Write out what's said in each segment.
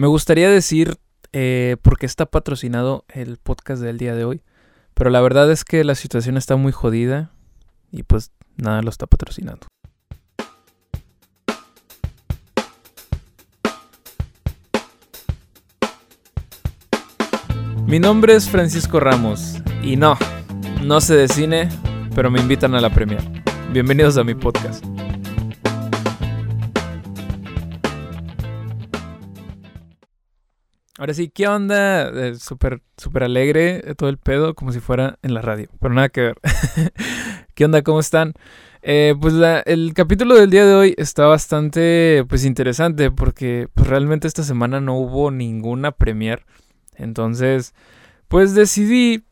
Me gustaría decir eh, por qué está patrocinado el podcast del día de hoy, pero la verdad es que la situación está muy jodida y pues nada lo está patrocinando. Mi nombre es Francisco Ramos y no, no sé de cine, pero me invitan a la premier. Bienvenidos a mi podcast. Ahora sí, ¿qué onda? Eh, súper, súper alegre eh, todo el pedo, como si fuera en la radio, pero nada que ver. ¿Qué onda? ¿Cómo están? Eh, pues el capítulo del día de hoy está bastante pues interesante porque pues, realmente esta semana no hubo ninguna premier. Entonces, pues decidí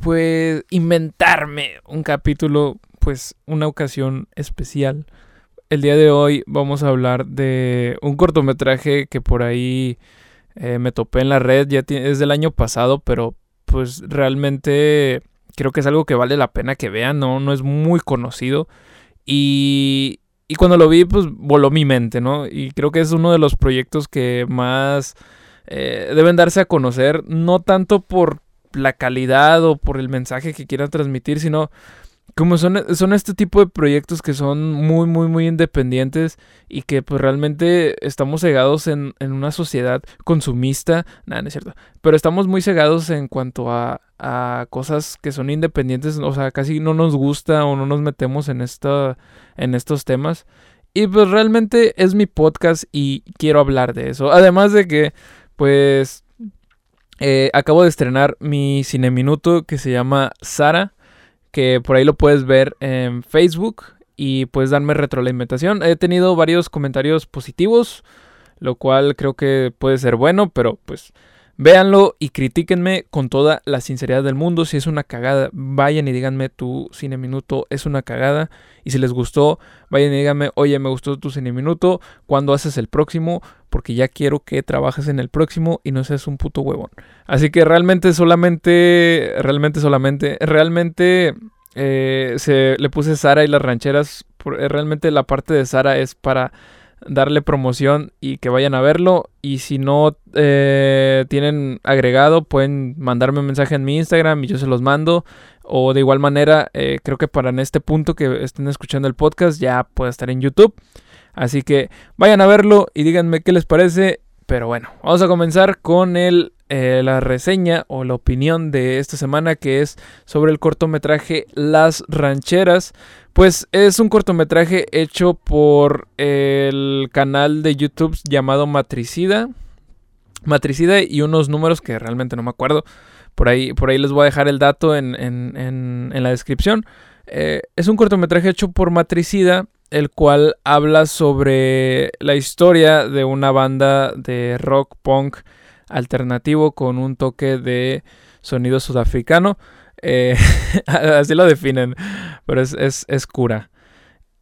pues inventarme un capítulo, pues una ocasión especial. El día de hoy vamos a hablar de un cortometraje que por ahí eh, me topé en la red, ya es del año pasado, pero pues realmente creo que es algo que vale la pena que vean, no, no es muy conocido. Y, y cuando lo vi, pues voló mi mente, ¿no? Y creo que es uno de los proyectos que más eh, deben darse a conocer, no tanto por la calidad o por el mensaje que quieran transmitir, sino como son, son este tipo de proyectos que son muy, muy, muy independientes y que pues realmente estamos cegados en, en una sociedad consumista, nada, no es cierto, pero estamos muy cegados en cuanto a, a, cosas que son independientes, o sea, casi no nos gusta o no nos metemos en, esta, en estos temas. Y pues realmente es mi podcast y quiero hablar de eso. Además de que pues eh, acabo de estrenar mi cine minuto que se llama Sara, que por ahí lo puedes ver en Facebook y puedes darme retroalimentación. He tenido varios comentarios positivos, lo cual creo que puede ser bueno, pero pues Véanlo y critíquenme con toda la sinceridad del mundo. Si es una cagada, vayan y díganme tu cine minuto es una cagada. Y si les gustó, vayan y díganme, oye, me gustó tu cine minuto. ¿Cuándo haces el próximo? Porque ya quiero que trabajes en el próximo y no seas un puto huevón. Así que realmente solamente, realmente solamente, realmente eh, se le puse Sara y las rancheras. Eh, realmente la parte de Sara es para darle promoción y que vayan a verlo. Y si no eh, tienen agregado, pueden mandarme un mensaje en mi Instagram y yo se los mando. O de igual manera, eh, creo que para en este punto que estén escuchando el podcast ya puede estar en YouTube. Así que vayan a verlo y díganme qué les parece. Pero bueno, vamos a comenzar con el, eh, la reseña o la opinión de esta semana que es sobre el cortometraje Las Rancheras. Pues es un cortometraje hecho por el canal de YouTube llamado Matricida. Matricida y unos números que realmente no me acuerdo. Por ahí, por ahí les voy a dejar el dato en, la descripción. Eh, es un cortometraje hecho por Matricida, el cual habla sobre la historia de una banda de rock punk alternativo con un toque de sonido sudafricano. Eh, así lo definen, pero es, cura.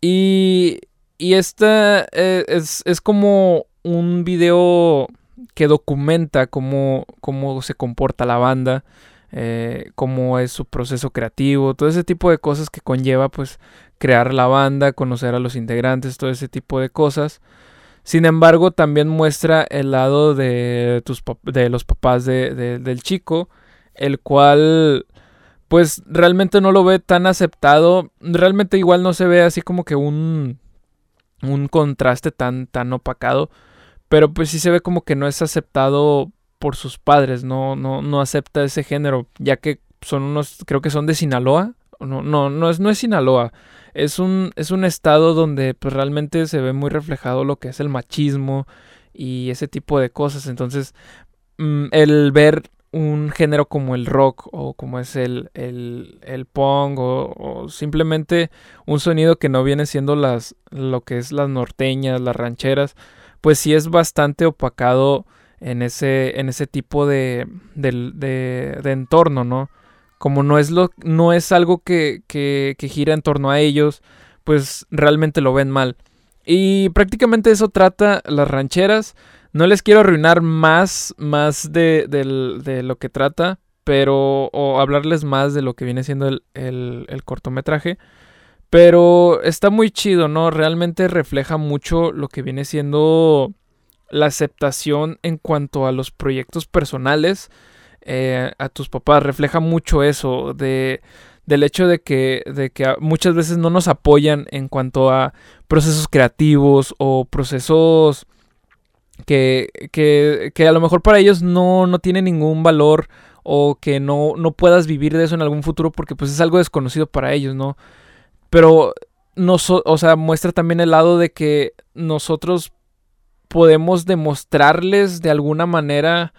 Y, y esta eh, es, como un video que documenta cómo, cómo se comporta la banda, eh, cómo es su proceso creativo, todo ese tipo de cosas que conlleva pues crear la banda, conocer a los integrantes, todo ese tipo de cosas. Sin embargo, también muestra el lado de, tus, de los papás del chico, el cual pues realmente no lo ve tan aceptado. Realmente igual no se ve así como que un, un contraste tan, tan opacado. Pero pues sí se ve como que no es aceptado por sus padres, no, no, no acepta ese género, ya que son unos, creo que son de Sinaloa. No, no, no es, no es Sinaloa. Es un, es un estado donde pues realmente se ve muy reflejado lo que es el machismo y ese tipo de cosas. Entonces, mm, el ver un género como el rock o como es el, el, el punk o, simplemente un sonido que no viene siendo las, lo que es las norteñas, las rancheras, pues sí es bastante opacado en ese, en ese tipo de, de, de, entorno, ¿no? Como no es, lo, no es algo que, que, gira en torno a ellos, pues realmente lo ven mal. Y prácticamente eso trata las rancheras. No les quiero arruinar más, más de, lo que trata, pero. o hablarles más de lo que viene siendo el, el, cortometraje. Pero está muy chido, ¿no? Realmente refleja mucho lo que viene siendo la aceptación en cuanto a los proyectos personales eh, a tus papás. Refleja mucho eso de, del hecho de que, de que muchas veces no nos apoyan en cuanto a procesos creativos o procesos que, que, que a lo mejor para ellos no, no tiene ningún valor o que no, no puedas vivir de eso en algún futuro porque pues es algo desconocido para ellos, ¿no? Pero, o sea, muestra también el lado de que nosotros podemos demostrarles de alguna manera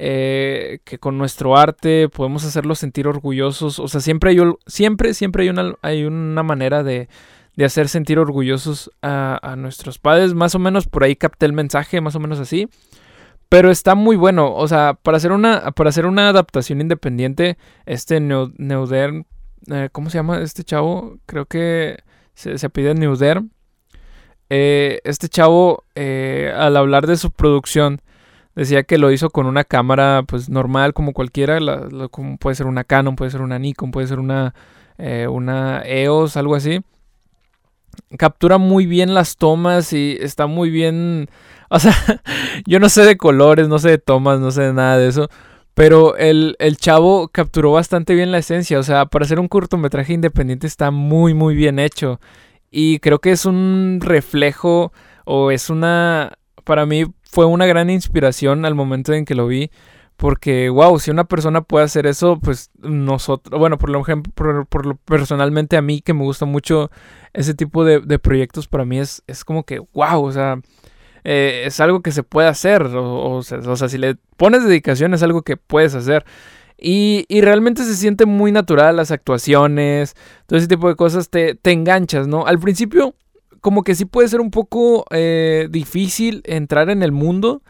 eh, que con nuestro arte podemos hacerlos sentir orgullosos. O sea, siempre hay, siempre, siempre hay una, hay una manera de, de hacer sentir orgullosos a, nuestros padres. Más o menos por ahí capté el mensaje, más o menos así. Pero está muy bueno. O sea, para hacer una, para hacer una adaptación independiente, este Neuder, eh, ¿cómo se llama este chavo? Creo que se, se pide Neuder. Eh, este chavo, eh, al hablar de su producción, decía que lo hizo con una cámara pues normal como cualquiera, como puede ser una Canon, puede ser una Nikon, puede ser una, una EOS, algo así. Captura muy bien las tomas y está muy bien O sea, yo no sé de colores, no sé de tomas, no sé de nada de eso. Pero el, chavo capturó bastante bien la esencia. O sea, para hacer un cortometraje independiente está muy, muy bien hecho. Y creo que es un reflejo o es una... Para mí fue una gran inspiración al momento en que lo vi. Porque, wow, si una persona puede hacer eso, pues nosotros, bueno, por lo ejemplo, por, lo personalmente a mí que me gusta mucho ese tipo de, de proyectos, para mí es, es como que, wow, o sea, eh, es algo que se puede hacer. O, sea, si le pones dedicación es algo que puedes hacer. Y, realmente se siente muy natural las actuaciones, todo ese tipo de cosas, te, te enganchas, ¿no? Al principio, como que sí puede ser un poco eh, difícil entrar en el mundo,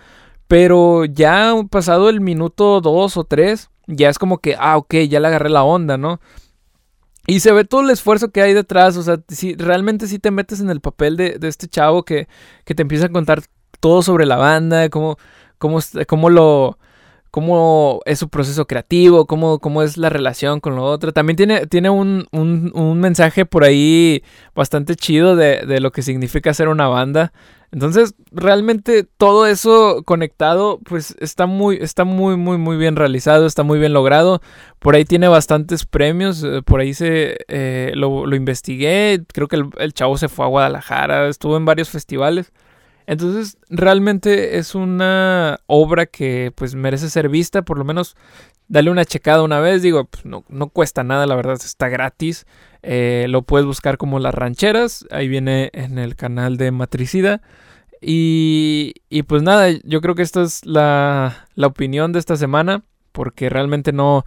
pero ya pasado el minuto dos o tres, ya es como que, ah, ok, ya le agarré la onda, ¿no? Y se ve todo el esfuerzo que hay detrás, o sea, si realmente si te metes en el papel de, este chavo que, que, te empieza a contar todo sobre la banda, cómo, cómo, cómo lo, cómo es su proceso creativo, cómo, cómo es la relación con lo otro. También tiene, tiene un, un, un mensaje por ahí bastante chido de, de, lo que significa ser una banda. Entonces, realmente todo eso conectado, pues está muy, está muy, muy, muy bien realizado, está muy bien logrado. Por ahí tiene bastantes premios, eh, por ahí se eh, lo, lo, investigué, creo que el, el chavo se fue a Guadalajara, estuvo en varios festivales. Entonces, realmente es una obra que pues merece ser vista, por lo menos dale una checada una vez, digo, pues, no, no cuesta nada, la verdad, está gratis. Eh, lo puedes buscar como Las Rancheras, ahí viene en el canal de Matricida. Y, y pues nada, yo creo que esta es la, la opinión de esta semana, porque realmente no,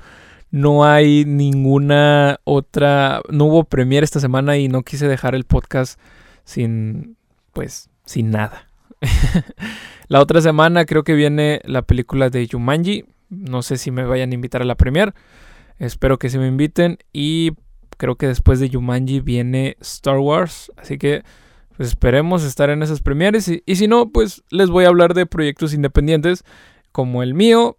no hay ninguna otra, no hubo premier esta semana y no quise dejar el podcast sin, pues, sin nada. la otra semana creo que viene la película de Jumanji. No sé si me vayan a invitar a la premier. Espero que se me inviten. Y creo que después de Jumanji viene Star Wars. Así que pues, esperemos estar en esas premieres. Y, si no, pues les voy a hablar de proyectos independientes como el mío.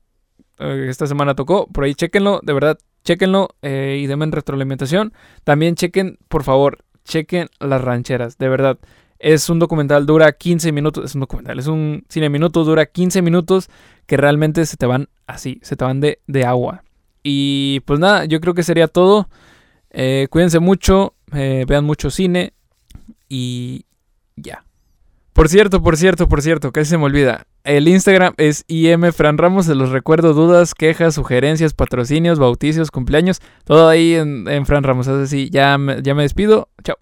Eh, esta semana tocó. Por ahí chequenlo. De verdad, chequenlo eh, y denme retroalimentación. También chequen, por favor, chequen las rancheras. De verdad. Es un documental, dura 15 minutos. Es un documental, es un cine minutos, dura 15 minutos que realmente se te van así, se te van de, agua. Y pues nada, yo creo que sería todo. Eh, cuídense mucho, eh, vean mucho cine y ya. Por cierto, por cierto, por cierto, casi se me olvida. El Instagram es IM Fran Ramos. Se los recuerdo dudas, quejas, sugerencias, patrocinios, bautizos, cumpleaños. Todo ahí en, en Fran Ramos. Así, ya ya me despido. Chao.